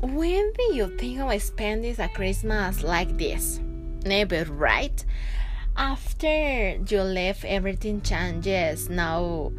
when do you think of spending a Christmas like this? Never, right? After you leave, everything changes. Now,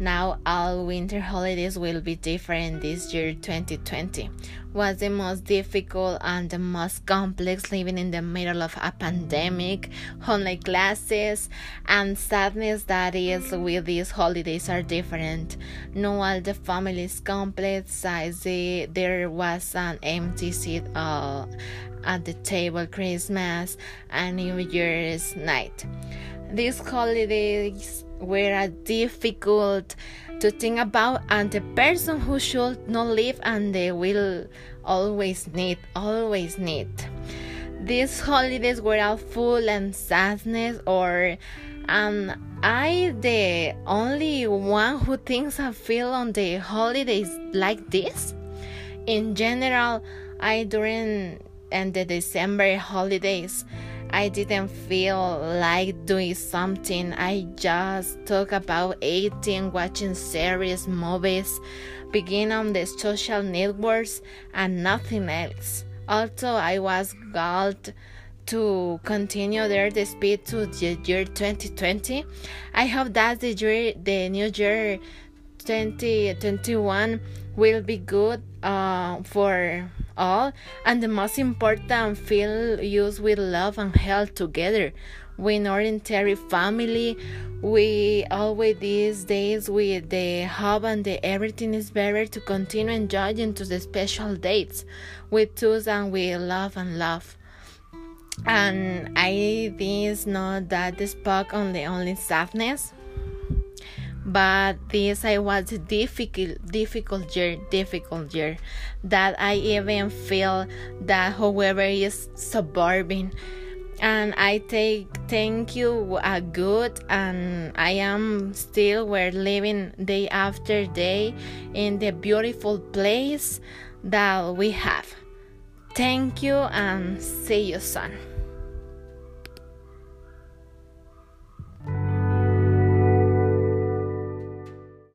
now all winter holidays will be different this year 2020 was the most difficult and the most complex living in the middle of a pandemic. Online classes and sadness that is with these holidays are different. No all the families complete size there was an empty seat uh, at the table christmas and new year's night these holidays were difficult to think about and the person who should not live and they will always need always need these holidays were all full and sadness or am I the only one who thinks I feel on the holidays like this? In general, I during and the December holidays I didn't feel like doing something. I just talk about eating, watching series, movies, being on the social networks, and nothing else. Also, I was glad to continue there the speed to the year 2020. I hope that the year, the new year 2021 will be good uh, for all. And the most important feel used with love and health together. With ordinary family. We always these days with the hope and the everything is better to continue enjoying to the special dates with us and we love and love. And i think not that the spoke on the only sadness but this I was difficult difficult year difficult year that I even feel that whoever is suburban and I take thank you a good and I am still we're living day after day in the beautiful place that we have. Thank you and see you soon.